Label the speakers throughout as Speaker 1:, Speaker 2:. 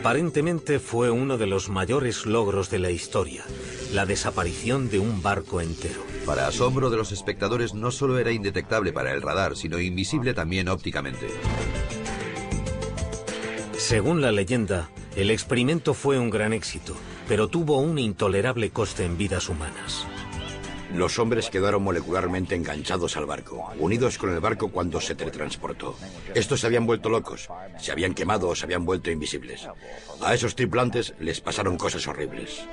Speaker 1: Aparentemente fue uno de los mayores logros de la historia, la desaparición de un barco entero.
Speaker 2: Para asombro de los espectadores, no solo era indetectable para el radar, sino invisible también ópticamente.
Speaker 1: Según la leyenda, el experimento fue un gran éxito, pero tuvo un intolerable coste en vidas humanas.
Speaker 3: Los hombres quedaron molecularmente enganchados al barco, unidos con el barco cuando se teletransportó. Estos se habían vuelto locos, se habían quemado o se habían vuelto invisibles. A esos tripulantes les pasaron cosas horribles.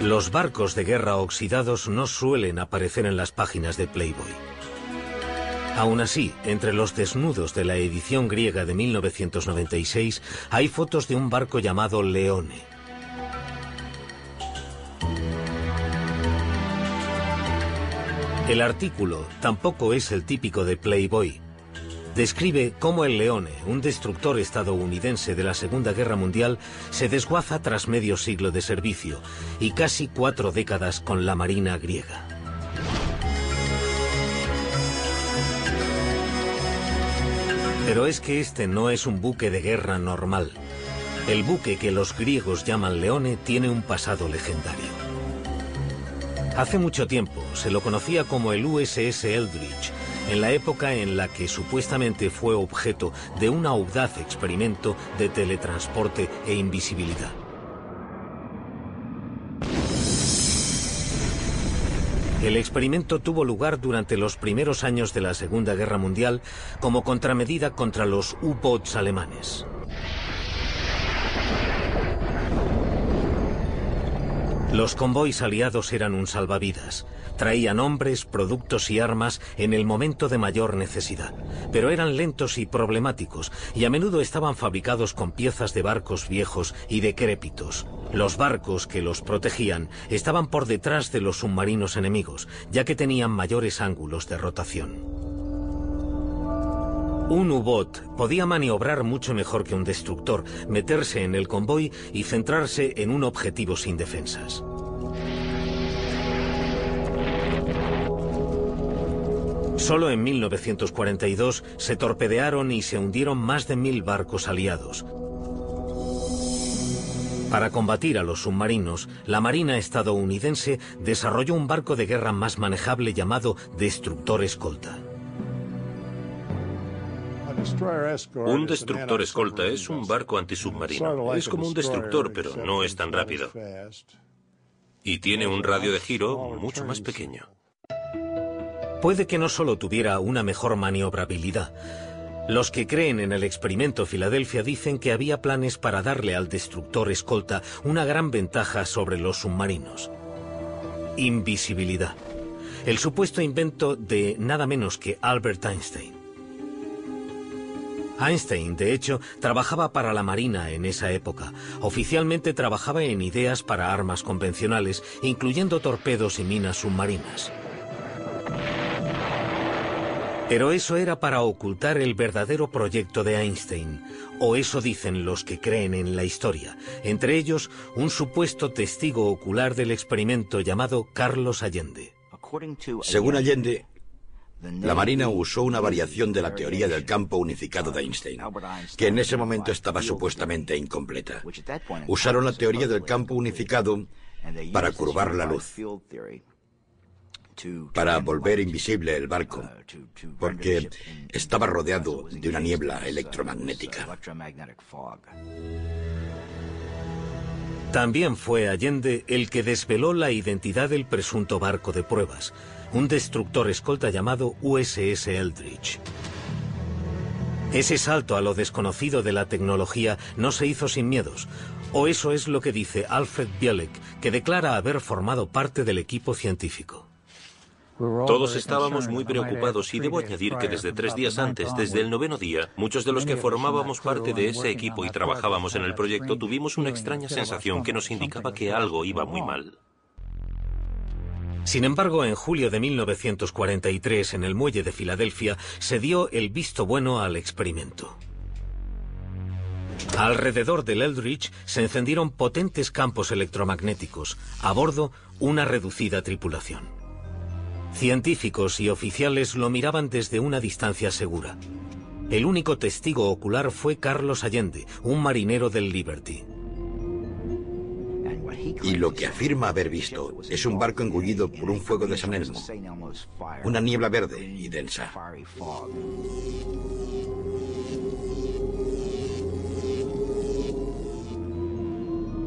Speaker 1: Los barcos de guerra oxidados no suelen aparecer en las páginas de Playboy. Aún así, entre los desnudos de la edición griega de 1996 hay fotos de un barco llamado Leone. El artículo tampoco es el típico de Playboy. Describe cómo el Leone, un destructor estadounidense de la Segunda Guerra Mundial, se desguaza tras medio siglo de servicio y casi cuatro décadas con la Marina griega. Pero es que este no es un buque de guerra normal. El buque que los griegos llaman Leone tiene un pasado legendario. Hace mucho tiempo se lo conocía como el USS Eldridge, en la época en la que supuestamente fue objeto de un audaz experimento de teletransporte e invisibilidad. El experimento tuvo lugar durante los primeros años de la Segunda Guerra Mundial como contramedida contra los U-boats alemanes. Los convoys aliados eran un salvavidas. Traían hombres, productos y armas en el momento de mayor necesidad, pero eran lentos y problemáticos y a menudo estaban fabricados con piezas de barcos viejos y decrépitos. Los barcos que los protegían estaban por detrás de los submarinos enemigos, ya que tenían mayores ángulos de rotación. Un U-Boat podía maniobrar mucho mejor que un destructor, meterse en el convoy y centrarse en un objetivo sin defensas. Solo en 1942 se torpedearon y se hundieron más de mil barcos aliados. Para combatir a los submarinos, la Marina estadounidense desarrolló un barco de guerra más manejable llamado Destructor Escolta.
Speaker 4: Un destructor escolta es un barco antisubmarino. Es como un destructor, pero no es tan rápido. Y tiene un radio de giro mucho más pequeño.
Speaker 1: Puede que no solo tuviera una mejor maniobrabilidad. Los que creen en el experimento Filadelfia dicen que había planes para darle al destructor escolta una gran ventaja sobre los submarinos. Invisibilidad. El supuesto invento de nada menos que Albert Einstein. Einstein, de hecho, trabajaba para la Marina en esa época. Oficialmente trabajaba en ideas para armas convencionales, incluyendo torpedos y minas submarinas. Pero eso era para ocultar el verdadero proyecto de Einstein, o eso dicen los que creen en la historia, entre ellos un supuesto testigo ocular del experimento llamado Carlos Allende.
Speaker 3: Según Allende, la Marina usó una variación de la teoría del campo unificado de Einstein, que en ese momento estaba supuestamente incompleta. Usaron la teoría del campo unificado para curvar la luz, para volver invisible el barco, porque estaba rodeado de una niebla electromagnética.
Speaker 1: También fue Allende el que desveló la identidad del presunto barco de pruebas, un destructor escolta llamado USS Eldridge. Ese salto a lo desconocido de la tecnología no se hizo sin miedos, o eso es lo que dice Alfred Bielek, que declara haber formado parte del equipo científico.
Speaker 4: Todos estábamos muy preocupados y debo añadir que desde tres días antes, desde el noveno día, muchos de los que formábamos parte de ese equipo y trabajábamos en el proyecto tuvimos una extraña sensación que nos indicaba que algo iba muy mal.
Speaker 1: Sin embargo, en julio de 1943, en el muelle de Filadelfia, se dio el visto bueno al experimento. Alrededor del Eldridge se encendieron potentes campos electromagnéticos. A bordo, una reducida tripulación. Científicos y oficiales lo miraban desde una distancia segura. El único testigo ocular fue Carlos Allende, un marinero del Liberty.
Speaker 3: Y lo que afirma haber visto es un barco engullido por un fuego de San Elmo. Una niebla verde y densa.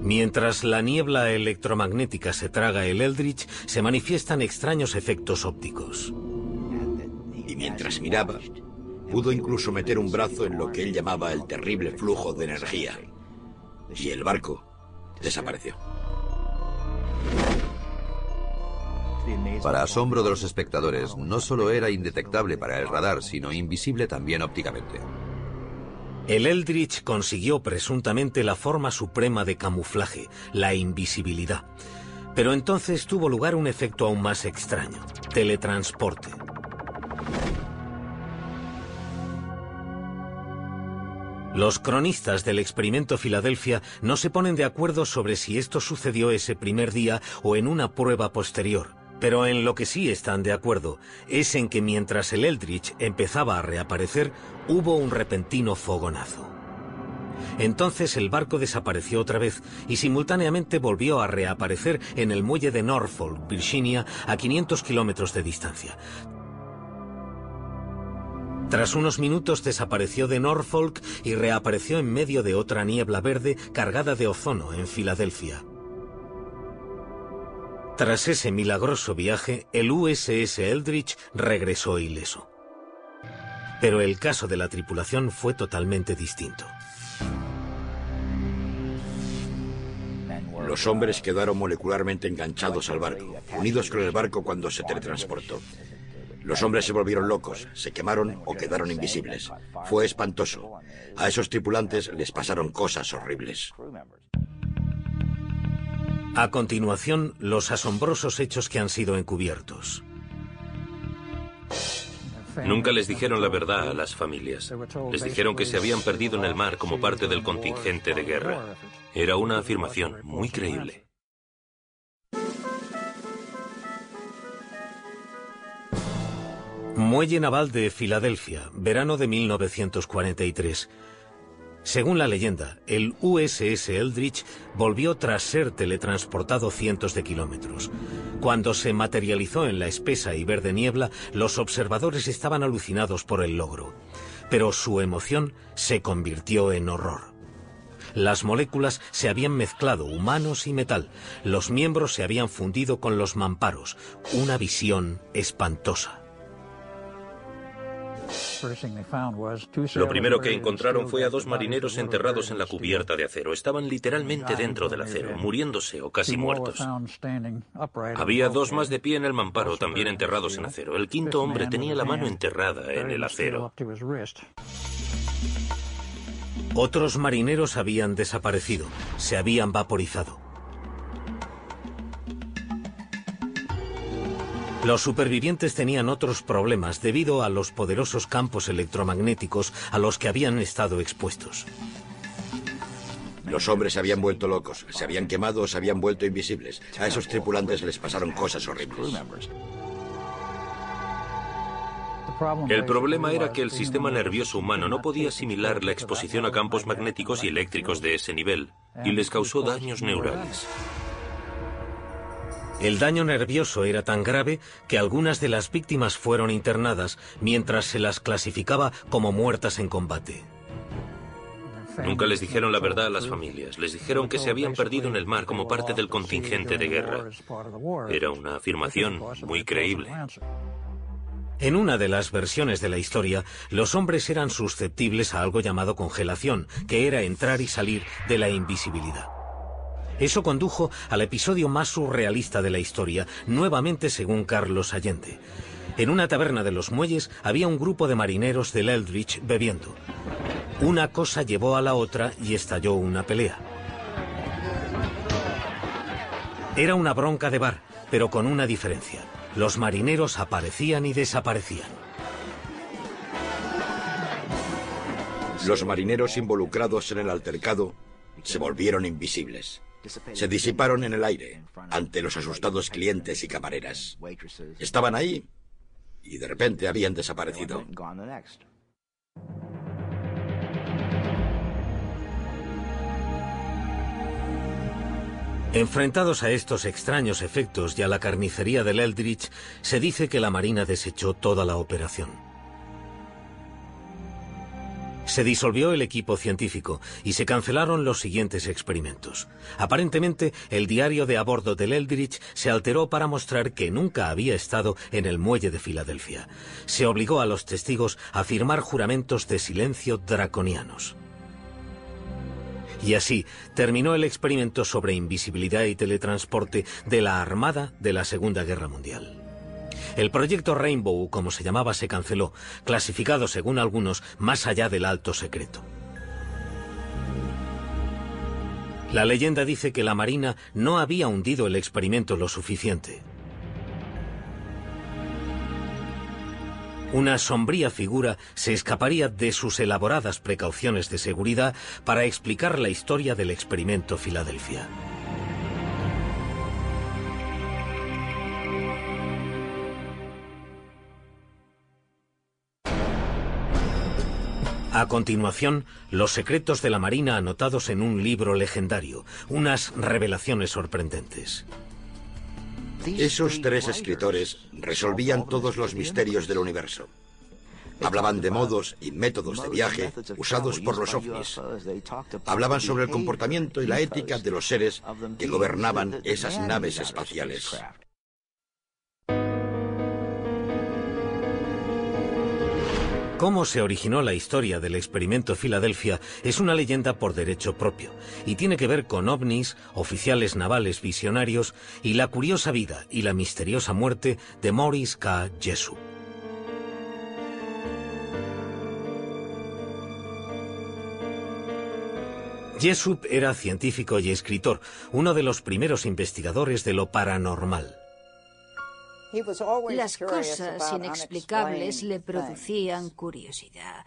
Speaker 1: Mientras la niebla electromagnética se traga el Eldritch, se manifiestan extraños efectos ópticos.
Speaker 3: Y mientras miraba, pudo incluso meter un brazo en lo que él llamaba el terrible flujo de energía. Y el barco desapareció.
Speaker 2: Para asombro de los espectadores, no solo era indetectable para el radar, sino invisible también ópticamente.
Speaker 1: El Eldritch consiguió presuntamente la forma suprema de camuflaje, la invisibilidad. Pero entonces tuvo lugar un efecto aún más extraño, teletransporte. Los cronistas del experimento Filadelfia no se ponen de acuerdo sobre si esto sucedió ese primer día o en una prueba posterior. Pero en lo que sí están de acuerdo es en que mientras el Eldritch empezaba a reaparecer, hubo un repentino fogonazo. Entonces el barco desapareció otra vez y simultáneamente volvió a reaparecer en el muelle de Norfolk, Virginia, a 500 kilómetros de distancia. Tras unos minutos desapareció de Norfolk y reapareció en medio de otra niebla verde cargada de ozono en Filadelfia. Tras ese milagroso viaje, el USS Eldridge regresó ileso. Pero el caso de la tripulación fue totalmente distinto.
Speaker 3: Los hombres quedaron molecularmente enganchados al barco, unidos con el barco cuando se teletransportó. Los hombres se volvieron locos, se quemaron o quedaron invisibles. Fue espantoso. A esos tripulantes les pasaron cosas horribles.
Speaker 1: A continuación, los asombrosos hechos que han sido encubiertos.
Speaker 4: Nunca les dijeron la verdad a las familias. Les dijeron que se habían perdido en el mar como parte del contingente de guerra. Era una afirmación muy creíble.
Speaker 1: Muelle Naval de Filadelfia, verano de 1943. Según la leyenda, el USS Eldridge volvió tras ser teletransportado cientos de kilómetros. Cuando se materializó en la espesa y verde niebla, los observadores estaban alucinados por el logro. Pero su emoción se convirtió en horror. Las moléculas se habían mezclado, humanos y metal. Los miembros se habían fundido con los mamparos. Una visión espantosa.
Speaker 4: Lo primero que encontraron fue a dos marineros enterrados en la cubierta de acero. Estaban literalmente dentro del acero, muriéndose o casi muertos. Había dos más de pie en el mamparo, también enterrados en acero. El quinto hombre tenía la mano enterrada en el acero.
Speaker 1: Otros marineros habían desaparecido, se habían vaporizado. Los supervivientes tenían otros problemas debido a los poderosos campos electromagnéticos a los que habían estado expuestos.
Speaker 3: Los hombres se habían vuelto locos, se habían quemado o se habían vuelto invisibles. A esos tripulantes les pasaron cosas horribles.
Speaker 4: El problema era que el sistema nervioso humano no podía asimilar la exposición a campos magnéticos y eléctricos de ese nivel, y les causó daños neurales.
Speaker 1: El daño nervioso era tan grave que algunas de las víctimas fueron internadas mientras se las clasificaba como muertas en combate.
Speaker 4: Nunca les dijeron la verdad a las familias. Les dijeron que se habían perdido en el mar como parte del contingente de guerra. Era una afirmación muy creíble.
Speaker 1: En una de las versiones de la historia, los hombres eran susceptibles a algo llamado congelación, que era entrar y salir de la invisibilidad. Eso condujo al episodio más surrealista de la historia, nuevamente según Carlos Allende. En una taberna de los muelles había un grupo de marineros del Eldridge bebiendo. Una cosa llevó a la otra y estalló una pelea. Era una bronca de bar, pero con una diferencia. Los marineros aparecían y desaparecían.
Speaker 3: Los marineros involucrados en el altercado se volvieron invisibles. Se disiparon en el aire ante los asustados clientes y camareras. Estaban ahí y de repente habían desaparecido.
Speaker 1: Enfrentados a estos extraños efectos y a la carnicería del Eldridge, se dice que la Marina desechó toda la operación. Se disolvió el equipo científico y se cancelaron los siguientes experimentos. Aparentemente, el diario de a bordo del Eldridge se alteró para mostrar que nunca había estado en el muelle de Filadelfia. Se obligó a los testigos a firmar juramentos de silencio draconianos. Y así terminó el experimento sobre invisibilidad y teletransporte de la Armada de la Segunda Guerra Mundial. El proyecto Rainbow, como se llamaba, se canceló, clasificado según algunos más allá del alto secreto. La leyenda dice que la Marina no había hundido el experimento lo suficiente. Una sombría figura se escaparía de sus elaboradas precauciones de seguridad para explicar la historia del experimento Filadelfia. A continuación, los secretos de la Marina anotados en un libro legendario, unas revelaciones sorprendentes.
Speaker 3: Esos tres escritores resolvían todos los misterios del universo. Hablaban de modos y métodos de viaje usados por los ovnis. Hablaban sobre el comportamiento y la ética de los seres que gobernaban esas naves espaciales.
Speaker 1: Cómo se originó la historia del experimento Filadelfia es una leyenda por derecho propio y tiene que ver con ovnis, oficiales navales visionarios y la curiosa vida y la misteriosa muerte de Maurice K. Jessup. Jessup era científico y escritor, uno de los primeros investigadores de lo paranormal.
Speaker 5: Las cosas inexplicables le producían curiosidad.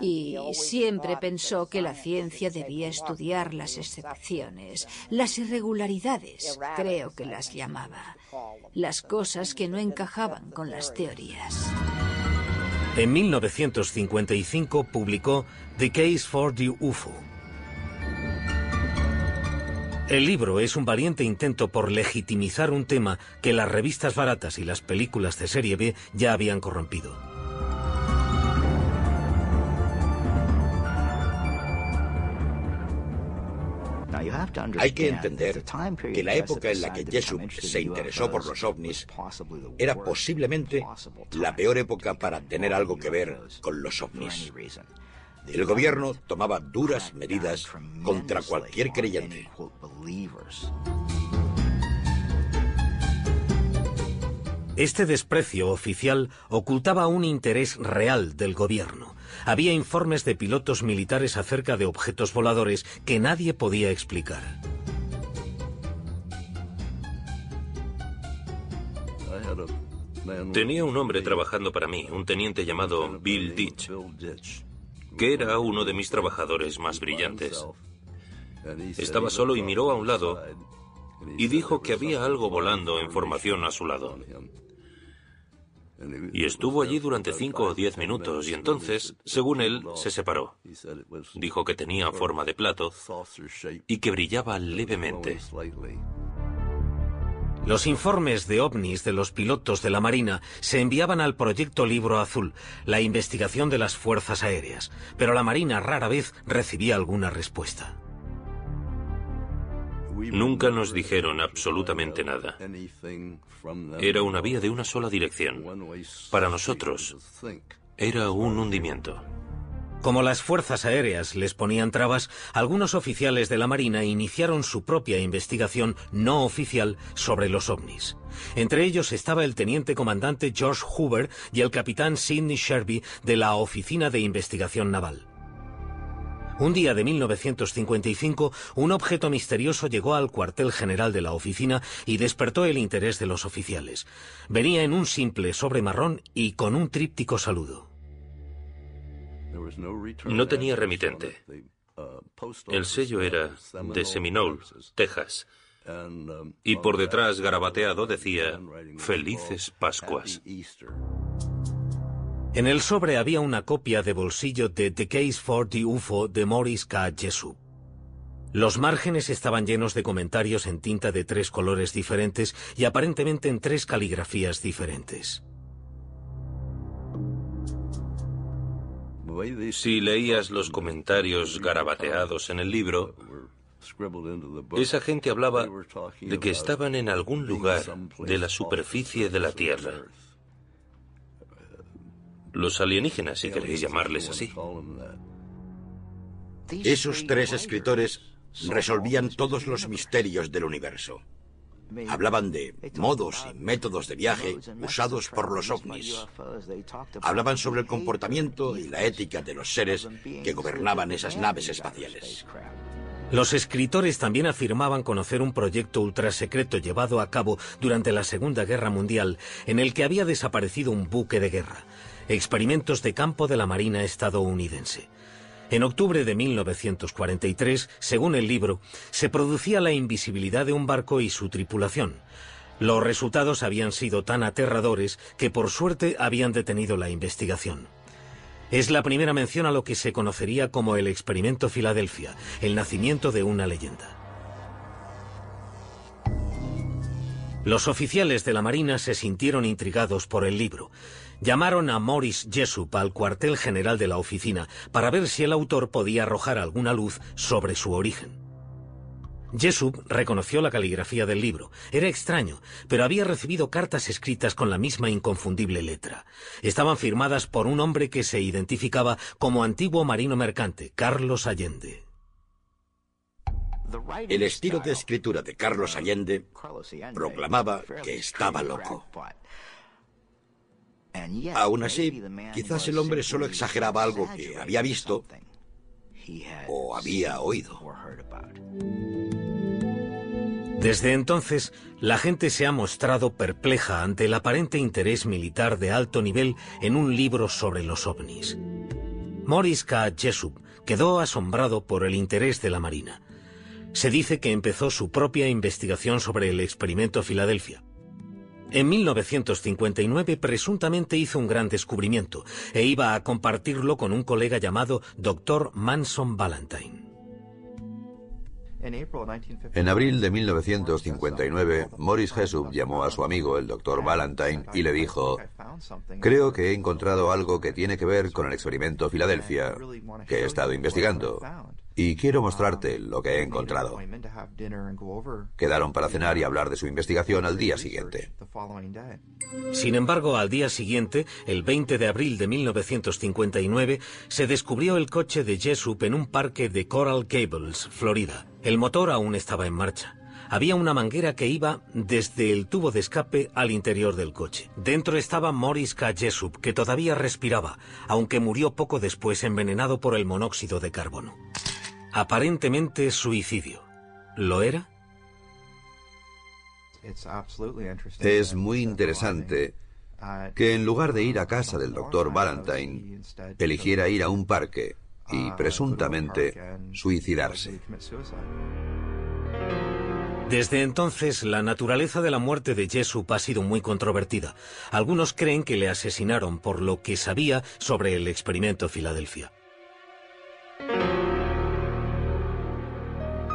Speaker 5: Y siempre pensó que la ciencia debía estudiar las excepciones, las irregularidades, creo que las llamaba, las cosas que no encajaban con las teorías.
Speaker 1: En 1955 publicó The Case for the UFO el libro es un valiente intento por legitimizar un tema que las revistas baratas y las películas de serie B ya habían corrompido.
Speaker 3: Hay que entender que la época en la que Jessup se interesó por los ovnis era posiblemente la peor época para tener algo que ver con los ovnis. El gobierno tomaba duras medidas contra cualquier creyente.
Speaker 1: Este desprecio oficial ocultaba un interés real del gobierno. Había informes de pilotos militares acerca de objetos voladores que nadie podía explicar.
Speaker 4: Tenía un hombre trabajando para mí, un teniente llamado Bill Ditch que era uno de mis trabajadores más brillantes. Estaba solo y miró a un lado y dijo que había algo volando en formación a su lado. Y estuvo allí durante cinco o diez minutos y entonces, según él, se separó. Dijo que tenía forma de plato y que brillaba levemente.
Speaker 1: Los informes de ovnis de los pilotos de la Marina se enviaban al proyecto Libro Azul, la investigación de las fuerzas aéreas, pero la Marina rara vez recibía alguna respuesta.
Speaker 4: Nunca nos dijeron absolutamente nada. Era una vía de una sola dirección. Para nosotros, era un hundimiento.
Speaker 1: Como las fuerzas aéreas les ponían trabas, algunos oficiales de la Marina iniciaron su propia investigación no oficial sobre los ovnis. Entre ellos estaba el teniente comandante George Hoover y el capitán Sidney Sherby de la Oficina de Investigación Naval. Un día de 1955, un objeto misterioso llegó al cuartel general de la oficina y despertó el interés de los oficiales. Venía en un simple sobre marrón y con un tríptico saludo.
Speaker 4: No tenía remitente. El sello era de Seminole, Texas. Y por detrás, garabateado, decía, Felices Pascuas.
Speaker 1: En el sobre había una copia de bolsillo de The Case for the UFO de Morris K. Jessup. Los márgenes estaban llenos de comentarios en tinta de tres colores diferentes y aparentemente en tres caligrafías diferentes.
Speaker 4: Si leías los comentarios garabateados en el libro, esa gente hablaba de que estaban en algún lugar de la superficie de la Tierra. Los alienígenas, si queréis llamarles así.
Speaker 3: Esos tres escritores resolvían todos los misterios del universo. Hablaban de modos y métodos de viaje usados por los ovnis. Hablaban sobre el comportamiento y la ética de los seres que gobernaban esas naves espaciales.
Speaker 1: Los escritores también afirmaban conocer un proyecto ultrasecreto llevado a cabo durante la Segunda Guerra Mundial en el que había desaparecido un buque de guerra. Experimentos de campo de la Marina estadounidense. En octubre de 1943, según el libro, se producía la invisibilidad de un barco y su tripulación. Los resultados habían sido tan aterradores que por suerte habían detenido la investigación. Es la primera mención a lo que se conocería como el experimento Filadelfia, el nacimiento de una leyenda. Los oficiales de la Marina se sintieron intrigados por el libro. Llamaron a Morris Jessup al cuartel general de la oficina para ver si el autor podía arrojar alguna luz sobre su origen. Jessup reconoció la caligrafía del libro. Era extraño, pero había recibido cartas escritas con la misma inconfundible letra. Estaban firmadas por un hombre que se identificaba como antiguo marino mercante, Carlos Allende.
Speaker 3: El estilo de escritura de Carlos Allende proclamaba que estaba loco. Aún así, quizás el hombre solo exageraba algo que había visto o había oído.
Speaker 1: Desde entonces, la gente se ha mostrado perpleja ante el aparente interés militar de alto nivel en un libro sobre los ovnis. Morris K. Jessup quedó asombrado por el interés de la Marina. Se dice que empezó su propia investigación sobre el experimento Filadelfia. En 1959 presuntamente hizo un gran descubrimiento e iba a compartirlo con un colega llamado Dr. Manson Valentine.
Speaker 2: En abril de 1959, Morris Jessup llamó a su amigo, el Dr. Valentine, y le dijo, creo que he encontrado algo que tiene que ver con el experimento Filadelfia, que he estado investigando y quiero mostrarte lo que he encontrado. Quedaron para cenar y hablar de su investigación al día siguiente.
Speaker 1: Sin embargo, al día siguiente, el 20 de abril de 1959, se descubrió el coche de Jessup en un parque de Coral Gables, Florida. El motor aún estaba en marcha. Había una manguera que iba desde el tubo de escape al interior del coche. Dentro estaba Morris K. Jessup, que todavía respiraba, aunque murió poco después envenenado por el monóxido de carbono. Aparentemente suicidio. ¿Lo era?
Speaker 2: Es muy interesante que en lugar de ir a casa del doctor Valentine, eligiera ir a un parque y presuntamente suicidarse.
Speaker 1: Desde entonces, la naturaleza de la muerte de Jessup ha sido muy controvertida. Algunos creen que le asesinaron por lo que sabía sobre el experimento Filadelfia.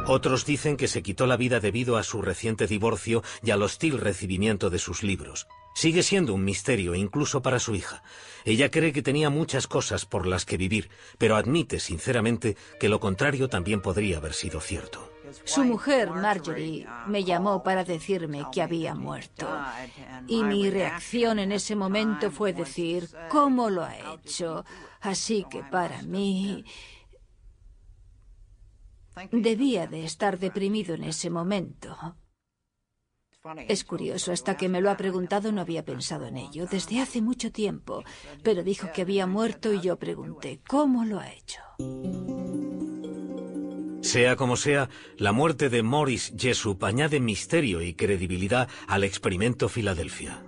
Speaker 1: Otros dicen que se quitó la vida debido a su reciente divorcio y al hostil recibimiento de sus libros. Sigue siendo un misterio incluso para su hija. Ella cree que tenía muchas cosas por las que vivir, pero admite sinceramente que lo contrario también podría haber sido cierto.
Speaker 5: Su mujer, Marjorie, me llamó para decirme que había muerto. Y mi reacción en ese momento fue decir, ¿cómo lo ha hecho? Así que para mí Debía de estar deprimido en ese momento. Es curioso, hasta que me lo ha preguntado no había pensado en ello, desde hace mucho tiempo, pero dijo que había muerto y yo pregunté, ¿cómo lo ha hecho?
Speaker 1: Sea como sea, la muerte de Morris Jessup añade misterio y credibilidad al experimento Filadelfia.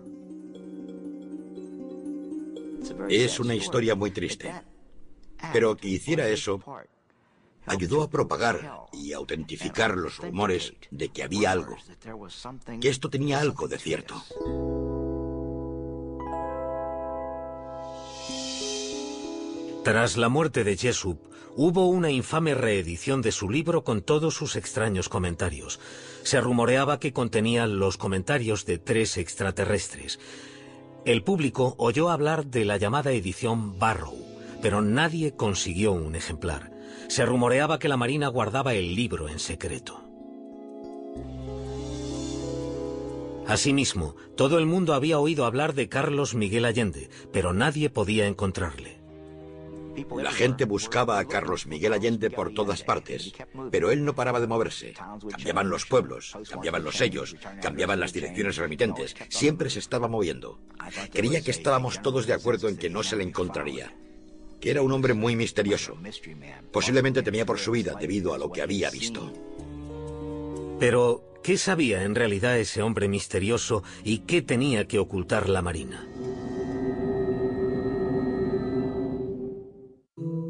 Speaker 3: Es una historia muy triste, pero que hiciera eso ayudó a propagar y autentificar los rumores de que había algo, que esto tenía algo de cierto.
Speaker 1: Tras la muerte de Jessup, hubo una infame reedición de su libro con todos sus extraños comentarios. Se rumoreaba que contenía los comentarios de tres extraterrestres. El público oyó hablar de la llamada edición Barrow, pero nadie consiguió un ejemplar. Se rumoreaba que la Marina guardaba el libro en secreto. Asimismo, todo el mundo había oído hablar de Carlos Miguel Allende, pero nadie podía encontrarle.
Speaker 3: La gente buscaba a Carlos Miguel Allende por todas partes, pero él no paraba de moverse. Cambiaban los pueblos, cambiaban los sellos, cambiaban las direcciones remitentes, siempre se estaba moviendo. Creía que estábamos todos de acuerdo en que no se le encontraría, que era un hombre muy misterioso. Posiblemente temía por su vida debido a lo que había visto.
Speaker 1: Pero, ¿qué sabía en realidad ese hombre misterioso y qué tenía que ocultar la Marina?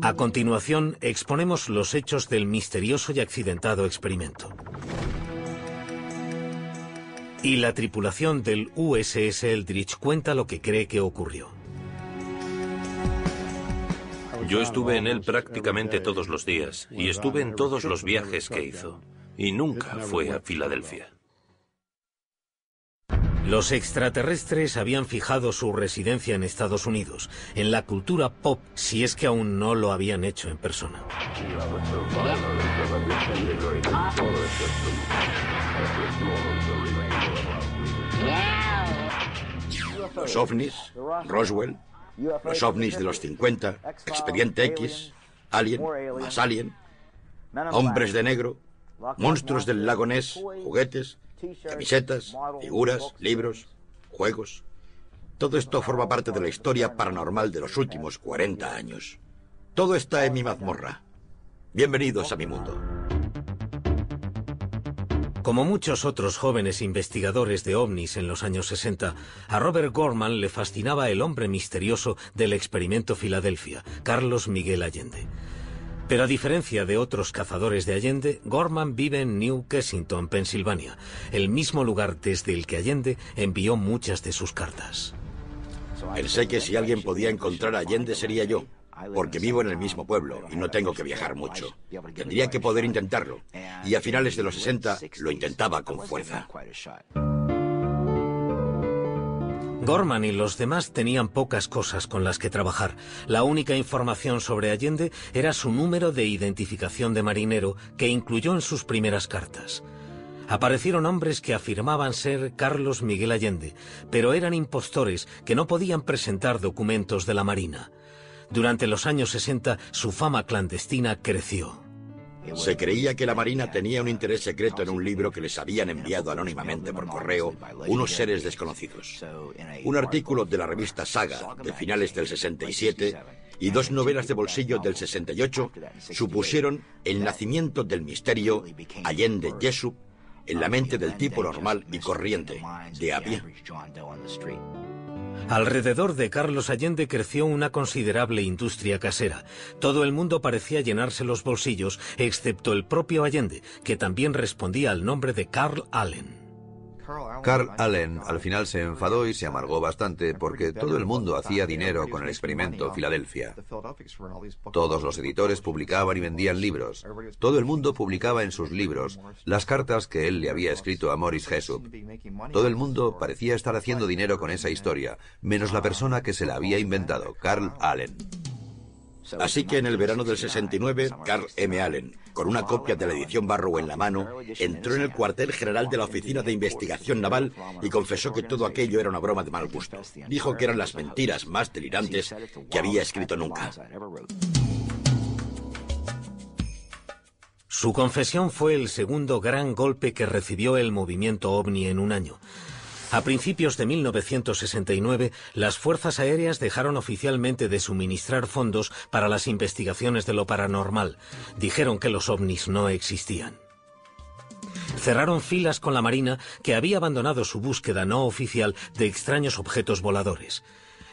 Speaker 1: A continuación, exponemos los hechos del misterioso y accidentado experimento. Y la tripulación del USS Eldridge cuenta lo que cree que ocurrió.
Speaker 4: Yo estuve en él prácticamente todos los días y estuve en todos los viajes que hizo. Y nunca fue a Filadelfia.
Speaker 1: Los extraterrestres habían fijado su residencia en Estados Unidos, en la cultura pop, si es que aún no lo habían hecho en persona.
Speaker 3: Los ovnis, Roswell, los ovnis de los 50, Expediente X, Alien, más Alien, Hombres de Negro, Monstruos del Lago Ness, juguetes, Camisetas, figuras, libros, juegos. Todo esto forma parte de la historia paranormal de los últimos 40 años. Todo está en mi mazmorra. Bienvenidos a mi mundo.
Speaker 1: Como muchos otros jóvenes investigadores de ovnis en los años 60, a Robert Gorman le fascinaba el hombre misterioso del experimento Filadelfia, Carlos Miguel Allende. Pero a diferencia de otros cazadores de Allende, Gorman vive en New Kensington, Pensilvania, el mismo lugar desde el que Allende envió muchas de sus cartas.
Speaker 3: Pensé que si alguien podía encontrar a Allende sería yo, porque vivo en el mismo pueblo y no tengo que viajar mucho. Tendría que poder intentarlo, y a finales de los 60 lo intentaba con fuerza.
Speaker 1: Gorman y los demás tenían pocas cosas con las que trabajar. La única información sobre Allende era su número de identificación de marinero que incluyó en sus primeras cartas. Aparecieron hombres que afirmaban ser Carlos Miguel Allende, pero eran impostores que no podían presentar documentos de la Marina. Durante los años 60 su fama clandestina creció.
Speaker 3: Se creía que la Marina tenía un interés secreto en un libro que les habían enviado anónimamente por correo unos seres desconocidos. Un artículo de la revista Saga de finales del 67 y dos novelas de bolsillo del 68 supusieron el nacimiento del misterio Allende Jesup en la mente del tipo normal y corriente, de a pie.
Speaker 1: Alrededor de Carlos Allende creció una considerable industria casera. Todo el mundo parecía llenarse los bolsillos, excepto el propio Allende, que también respondía al nombre de Carl Allen.
Speaker 2: Carl Allen al final se enfadó y se amargó bastante porque todo el mundo hacía dinero con el experimento Filadelfia. Todos los editores publicaban y vendían libros. Todo el mundo publicaba en sus libros las cartas que él le había escrito a Morris Jessup. Todo el mundo parecía estar haciendo dinero con esa historia, menos la persona que se la había inventado, Carl Allen.
Speaker 3: Así que en el verano del 69, Carl M. Allen, con una copia de la edición Barrow en la mano, entró en el cuartel general de la Oficina de Investigación Naval y confesó que todo aquello era una broma de mal gusto. Dijo que eran las mentiras más delirantes que había escrito nunca.
Speaker 1: Su confesión fue el segundo gran golpe que recibió el movimiento ovni en un año. A principios de 1969, las fuerzas aéreas dejaron oficialmente de suministrar fondos para las investigaciones de lo paranormal. Dijeron que los ovnis no existían. Cerraron filas con la Marina, que había abandonado su búsqueda no oficial de extraños objetos voladores.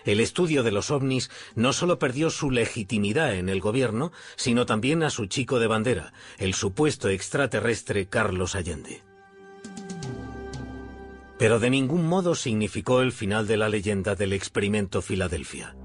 Speaker 1: El estudio de los ovnis no solo perdió su legitimidad en el gobierno, sino también a su chico de bandera, el supuesto extraterrestre Carlos Allende. Pero de ningún modo significó el final de la leyenda del experimento Filadelfia.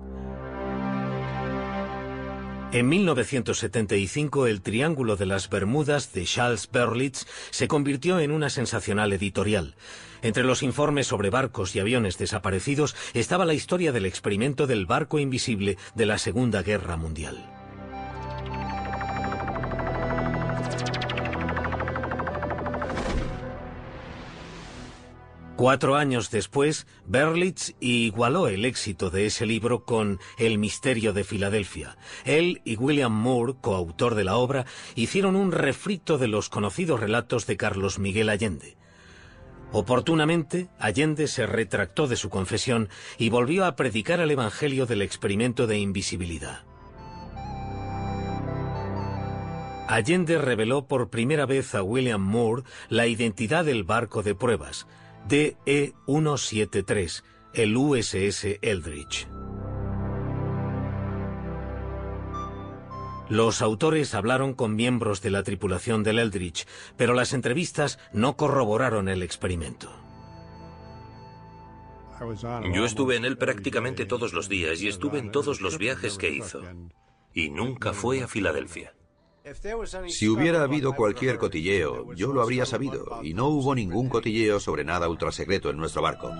Speaker 1: En 1975, el Triángulo de las Bermudas de Charles Berlitz se convirtió en una sensacional editorial. Entre los informes sobre barcos y aviones desaparecidos estaba la historia del experimento del barco invisible de la Segunda Guerra Mundial. Cuatro años después, Berlitz igualó el éxito de ese libro con El misterio de Filadelfia. Él y William Moore, coautor de la obra, hicieron un refrito de los conocidos relatos de Carlos Miguel Allende. Oportunamente, Allende se retractó de su confesión y volvió a predicar el Evangelio del experimento de invisibilidad. Allende reveló por primera vez a William Moore la identidad del barco de pruebas, DE-173, el USS Eldridge. Los autores hablaron con miembros de la tripulación del Eldridge, pero las entrevistas no corroboraron el experimento.
Speaker 4: Yo estuve en él prácticamente todos los días y estuve en todos los viajes que hizo. Y nunca fue a Filadelfia.
Speaker 2: Si hubiera habido cualquier cotilleo, yo lo habría sabido, y no hubo ningún cotilleo sobre nada ultrasecreto en nuestro barco.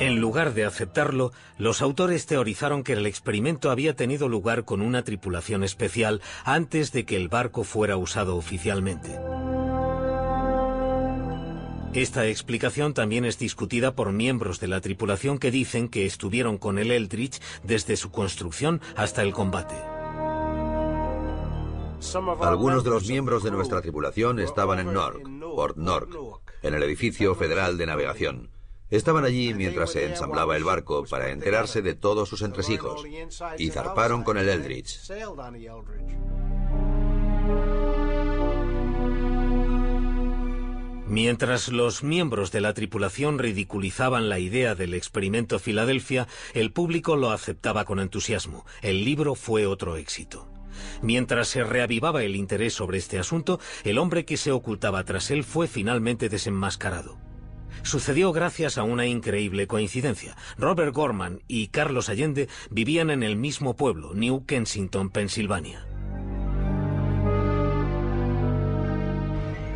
Speaker 1: En lugar de aceptarlo, los autores teorizaron que el experimento había tenido lugar con una tripulación especial antes de que el barco fuera usado oficialmente. Esta explicación también es discutida por miembros de la tripulación que dicen que estuvieron con el Eldridge desde su construcción hasta el combate.
Speaker 2: Algunos de los miembros de nuestra tripulación estaban en Nork, Port Nork, en el edificio federal de navegación. Estaban allí mientras se ensamblaba el barco para enterarse de todos sus entresijos y zarparon con el Eldridge.
Speaker 1: Mientras los miembros de la tripulación ridiculizaban la idea del experimento Filadelfia, el público lo aceptaba con entusiasmo. El libro fue otro éxito. Mientras se reavivaba el interés sobre este asunto, el hombre que se ocultaba tras él fue finalmente desenmascarado. Sucedió gracias a una increíble coincidencia. Robert Gorman y Carlos Allende vivían en el mismo pueblo, New Kensington, Pensilvania.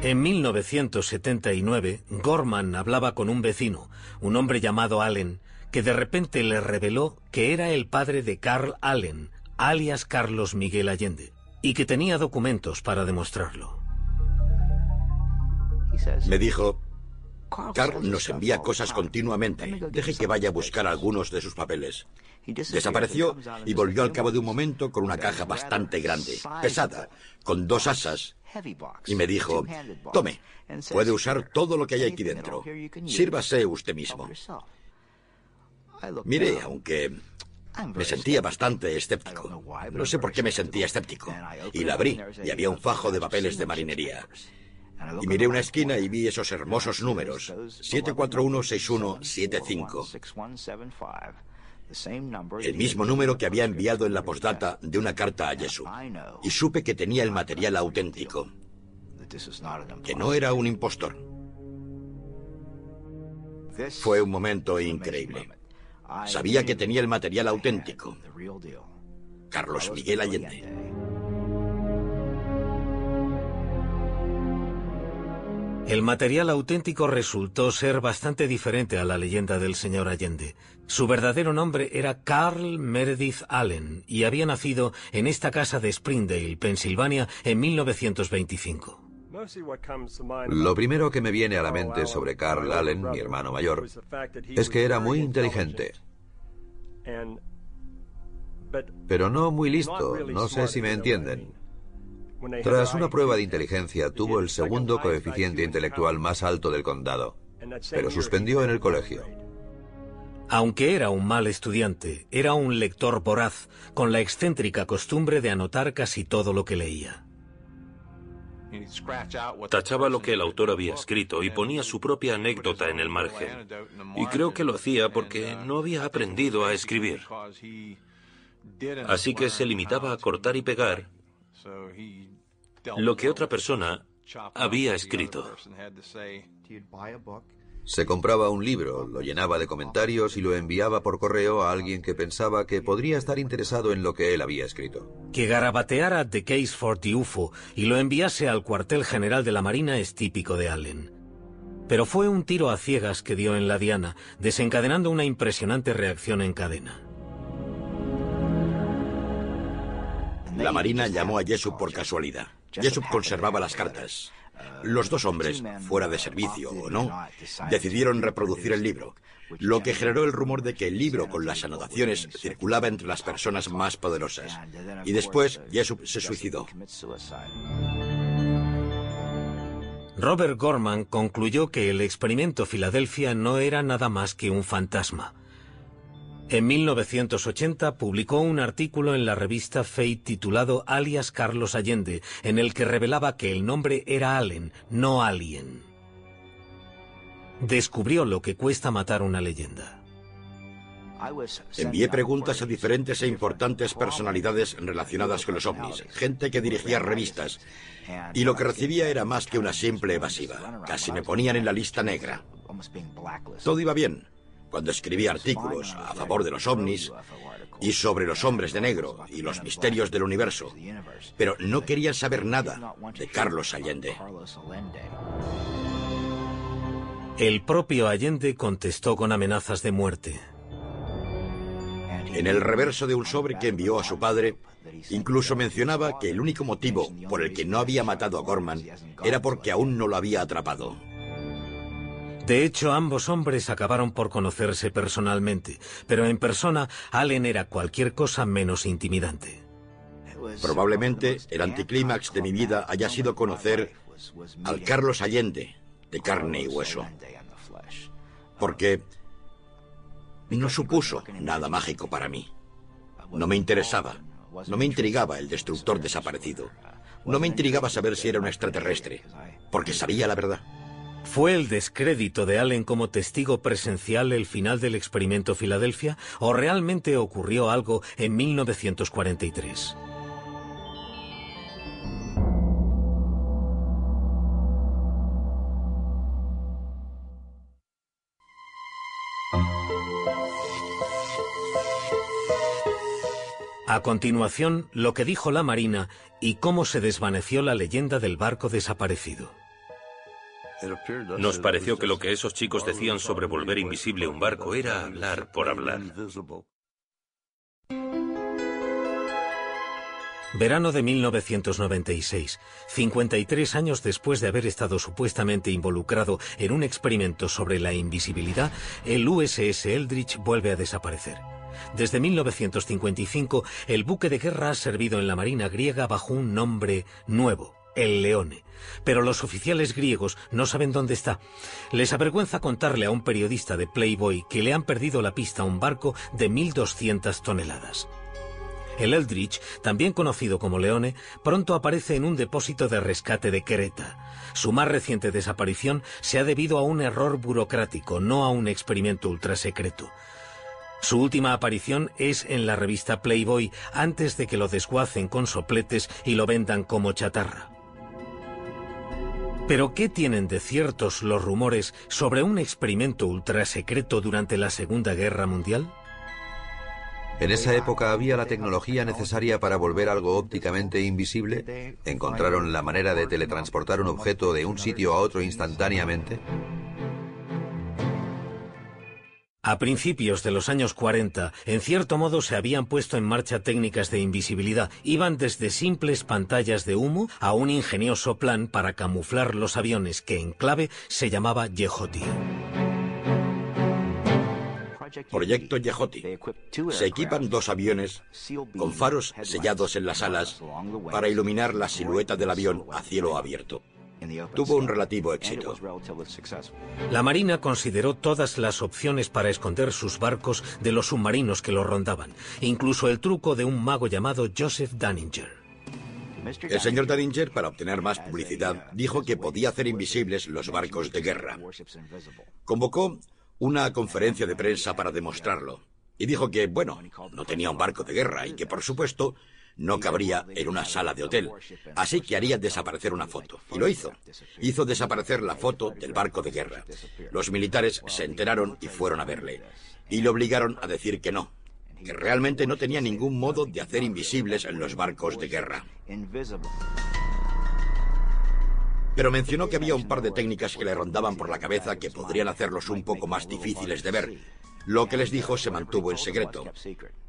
Speaker 1: En 1979, Gorman hablaba con un vecino, un hombre llamado Allen, que de repente le reveló que era el padre de Carl Allen, alias Carlos Miguel Allende, y que tenía documentos para demostrarlo.
Speaker 3: Me dijo, Carl nos envía cosas continuamente. Deje que vaya a buscar algunos de sus papeles. Desapareció y volvió al cabo de un momento con una caja bastante grande, pesada, con dos asas. Y me dijo, tome, puede usar todo lo que hay aquí dentro. Sírvase usted mismo. Mire, aunque me sentía bastante escéptico. No sé por qué me sentía escéptico. Y la abrí y había un fajo de papeles de marinería. Y miré una esquina y vi esos hermosos números. 7416175. El mismo número que había enviado en la postdata de una carta a Jesús. Y supe que tenía el material auténtico. Que no era un impostor. Fue un momento increíble. Sabía que tenía el material auténtico. Carlos Miguel Allende.
Speaker 1: El material auténtico resultó ser bastante diferente a la leyenda del señor Allende. Su verdadero nombre era Carl Meredith Allen y había nacido en esta casa de Springdale, Pensilvania, en 1925.
Speaker 2: Lo primero que me viene a la mente sobre Carl Allen, mi hermano mayor, es que era muy inteligente. Pero no muy listo, no sé si me entienden. Tras una prueba de inteligencia tuvo el segundo coeficiente intelectual más alto del condado, pero suspendió en el colegio.
Speaker 1: Aunque era un mal estudiante, era un lector voraz, con la excéntrica costumbre de anotar casi todo lo que leía.
Speaker 4: Tachaba lo que el autor había escrito y ponía su propia anécdota en el margen. Y creo que lo hacía porque no había aprendido a escribir. Así que se limitaba a cortar y pegar lo que otra persona había escrito.
Speaker 2: Se compraba un libro, lo llenaba de comentarios y lo enviaba por correo a alguien que pensaba que podría estar interesado en lo que él había escrito.
Speaker 1: Que garabateara The Case for the UFO y lo enviase al cuartel general de la Marina es típico de Allen. Pero fue un tiro a ciegas que dio en la diana, desencadenando una impresionante reacción en cadena.
Speaker 3: La Marina llamó a Jessup por casualidad. Jessup conservaba las cartas. Los dos hombres, fuera de servicio o no, decidieron reproducir el libro, lo que generó el rumor de que el libro con las anotaciones circulaba entre las personas más poderosas. Y después, Jessup se suicidó.
Speaker 1: Robert Gorman concluyó que el experimento Filadelfia no era nada más que un fantasma. En 1980 publicó un artículo en la revista Fate titulado Alias Carlos Allende, en el que revelaba que el nombre era Allen, no Alien. Descubrió lo que cuesta matar una leyenda.
Speaker 3: Envié preguntas a diferentes e importantes personalidades relacionadas con los ovnis, gente que dirigía revistas, y lo que recibía era más que una simple evasiva. Casi me ponían en la lista negra. Todo iba bien, cuando escribía artículos a favor de los ovnis y sobre los hombres de negro y los misterios del universo, pero no querían saber nada de Carlos Allende.
Speaker 1: El propio Allende contestó con amenazas de muerte.
Speaker 3: En el reverso de un sobre que envió a su padre, incluso mencionaba que el único motivo por el que no había matado a Gorman era porque aún no lo había atrapado.
Speaker 1: De hecho, ambos hombres acabaron por conocerse personalmente, pero en persona Allen era cualquier cosa menos intimidante.
Speaker 3: Probablemente el anticlímax de mi vida haya sido conocer al Carlos Allende, de carne y hueso. Porque no supuso nada mágico para mí. No me interesaba, no me intrigaba el destructor desaparecido. No me intrigaba saber si era un extraterrestre, porque sabía la verdad.
Speaker 1: ¿Fue el descrédito de Allen como testigo presencial el final del experimento Filadelfia o realmente ocurrió algo en 1943? A continuación, lo que dijo la Marina y cómo se desvaneció la leyenda del barco desaparecido.
Speaker 4: Nos pareció que lo que esos chicos decían sobre volver invisible un barco era hablar por hablar.
Speaker 1: Verano de 1996, 53 años después de haber estado supuestamente involucrado en un experimento sobre la invisibilidad, el USS Eldridge vuelve a desaparecer. Desde 1955, el buque de guerra ha servido en la Marina griega bajo un nombre nuevo, el Leone. Pero los oficiales griegos no saben dónde está. Les avergüenza contarle a un periodista de Playboy que le han perdido la pista a un barco de 1.200 toneladas. El Eldridge, también conocido como Leone, pronto aparece en un depósito de rescate de Creta. Su más reciente desaparición se ha debido a un error burocrático, no a un experimento ultrasecreto. Su última aparición es en la revista Playboy antes de que lo desguacen con sopletes y lo vendan como chatarra. Pero ¿qué tienen de ciertos los rumores sobre un experimento ultrasecreto durante la Segunda Guerra Mundial?
Speaker 2: En esa época había la tecnología necesaria para volver algo ópticamente invisible. ¿Encontraron la manera de teletransportar un objeto de un sitio a otro instantáneamente?
Speaker 1: A principios de los años 40, en cierto modo se habían puesto en marcha técnicas de invisibilidad. Iban desde simples pantallas de humo a un ingenioso plan para camuflar los aviones que en clave se llamaba Yehoti.
Speaker 3: Proyecto Yehoti. Se equipan dos aviones con faros sellados en las alas para iluminar la silueta del avión a cielo abierto. Tuvo un relativo éxito.
Speaker 1: La Marina consideró todas las opciones para esconder sus barcos de los submarinos que los rondaban, incluso el truco de un mago llamado Joseph Dunninger.
Speaker 3: El señor Daringer, para obtener más publicidad, dijo que podía hacer invisibles los barcos de guerra. Convocó una conferencia de prensa para demostrarlo. Y dijo que, bueno, no tenía un barco de guerra y que, por supuesto, no cabría en una sala de hotel, así que haría desaparecer una foto. Y lo hizo. Hizo desaparecer la foto del barco de guerra. Los militares se enteraron y fueron a verle. Y le obligaron a decir que no, que realmente no tenía ningún modo de hacer invisibles en los barcos de guerra. Pero mencionó que había un par de técnicas que le rondaban por la cabeza que podrían hacerlos un poco más difíciles de ver. Lo que les dijo se mantuvo en secreto.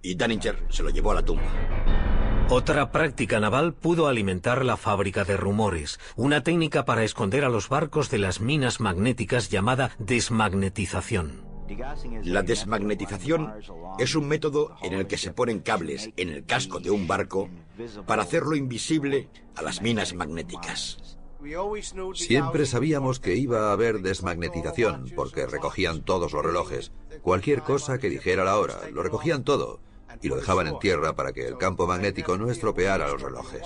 Speaker 3: Y Daninger se lo llevó a la tumba.
Speaker 1: Otra práctica naval pudo alimentar la fábrica de rumores, una técnica para esconder a los barcos de las minas magnéticas llamada desmagnetización.
Speaker 3: La desmagnetización es un método en el que se ponen cables en el casco de un barco para hacerlo invisible a las minas magnéticas.
Speaker 2: Siempre sabíamos que iba a haber desmagnetización porque recogían todos los relojes. Cualquier cosa que dijera la hora, lo recogían todo y lo dejaban en tierra para que el campo magnético no estropeara los relojes.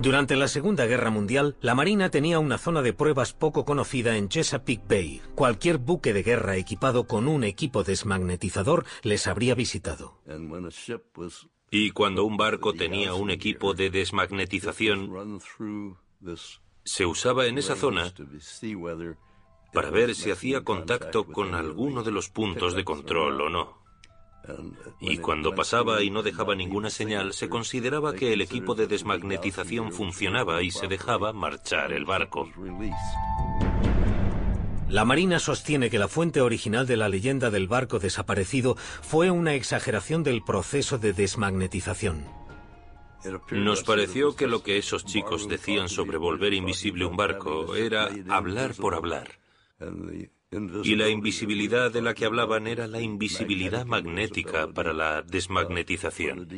Speaker 1: Durante la Segunda Guerra Mundial, la Marina tenía una zona de pruebas poco conocida en Chesapeake Bay. Cualquier buque de guerra equipado con un equipo desmagnetizador les habría visitado.
Speaker 4: Y cuando un barco tenía un equipo de desmagnetización, se usaba en esa zona para ver si hacía contacto con alguno de los puntos de control o no. Y cuando pasaba y no dejaba ninguna señal, se consideraba que el equipo de desmagnetización funcionaba y se dejaba marchar el barco.
Speaker 1: La Marina sostiene que la fuente original de la leyenda del barco desaparecido fue una exageración del proceso de desmagnetización.
Speaker 4: Nos pareció que lo que esos chicos decían sobre volver invisible un barco era hablar por hablar. Y la invisibilidad de la que hablaban era la invisibilidad magnética para la desmagnetización.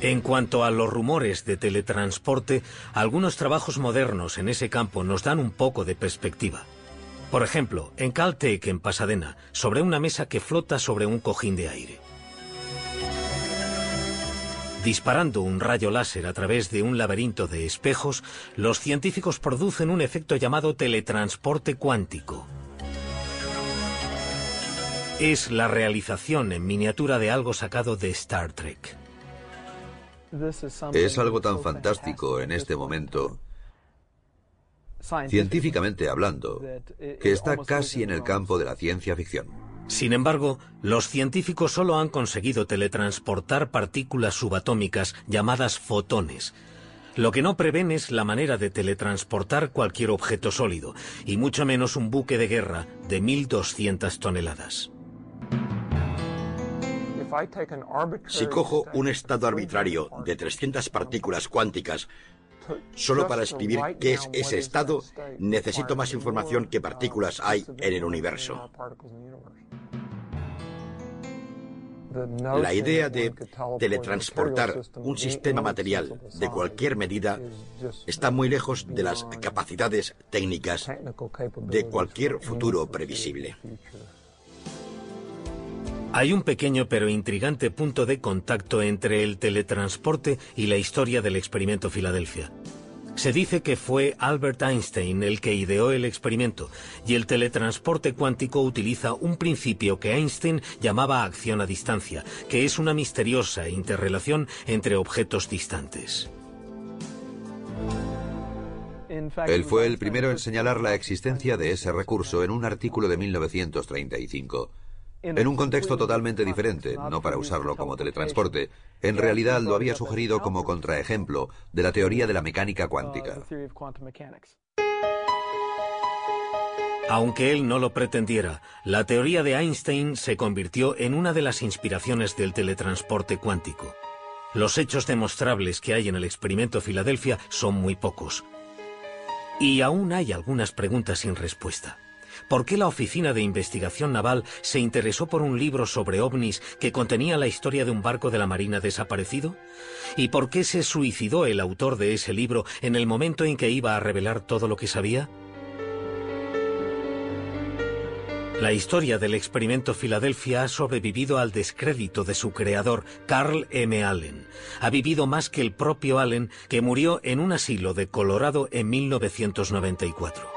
Speaker 1: En cuanto a los rumores de teletransporte, algunos trabajos modernos en ese campo nos dan un poco de perspectiva. Por ejemplo, en Caltech, en Pasadena, sobre una mesa que flota sobre un cojín de aire. Disparando un rayo láser a través de un laberinto de espejos, los científicos producen un efecto llamado teletransporte cuántico. Es la realización en miniatura de algo sacado de Star Trek.
Speaker 2: Es algo tan fantástico en este momento, científicamente hablando, que está casi en el campo de la ciencia ficción.
Speaker 1: Sin embargo, los científicos solo han conseguido teletransportar partículas subatómicas llamadas fotones. Lo que no prevén es la manera de teletransportar cualquier objeto sólido, y mucho menos un buque de guerra de 1.200 toneladas.
Speaker 3: Si cojo un estado arbitrario de 300 partículas cuánticas Solo para escribir qué es ese estado, necesito más información que partículas hay en el universo. La idea de teletransportar un sistema material de cualquier medida está muy lejos de las capacidades técnicas de cualquier futuro previsible.
Speaker 1: Hay un pequeño pero intrigante punto de contacto entre el teletransporte y la historia del experimento Filadelfia. Se dice que fue Albert Einstein el que ideó el experimento y el teletransporte cuántico utiliza un principio que Einstein llamaba acción a distancia, que es una misteriosa interrelación entre objetos distantes.
Speaker 2: Él fue el primero en señalar la existencia de ese recurso en un artículo de 1935 en un contexto totalmente diferente, no para usarlo como teletransporte. En realidad lo había sugerido como contraejemplo de la teoría de la mecánica cuántica.
Speaker 1: Aunque él no lo pretendiera, la teoría de Einstein se convirtió en una de las inspiraciones del teletransporte cuántico. Los hechos demostrables que hay en el experimento Filadelfia son muy pocos. Y aún hay algunas preguntas sin respuesta. ¿Por qué la Oficina de Investigación Naval se interesó por un libro sobre ovnis que contenía la historia de un barco de la Marina desaparecido? ¿Y por qué se suicidó el autor de ese libro en el momento en que iba a revelar todo lo que sabía? La historia del experimento Filadelfia ha sobrevivido al descrédito de su creador, Carl M. Allen. Ha vivido más que el propio Allen, que murió en un asilo de Colorado en 1994.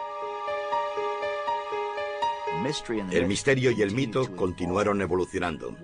Speaker 3: El misterio y el mito continuaron evolucionando.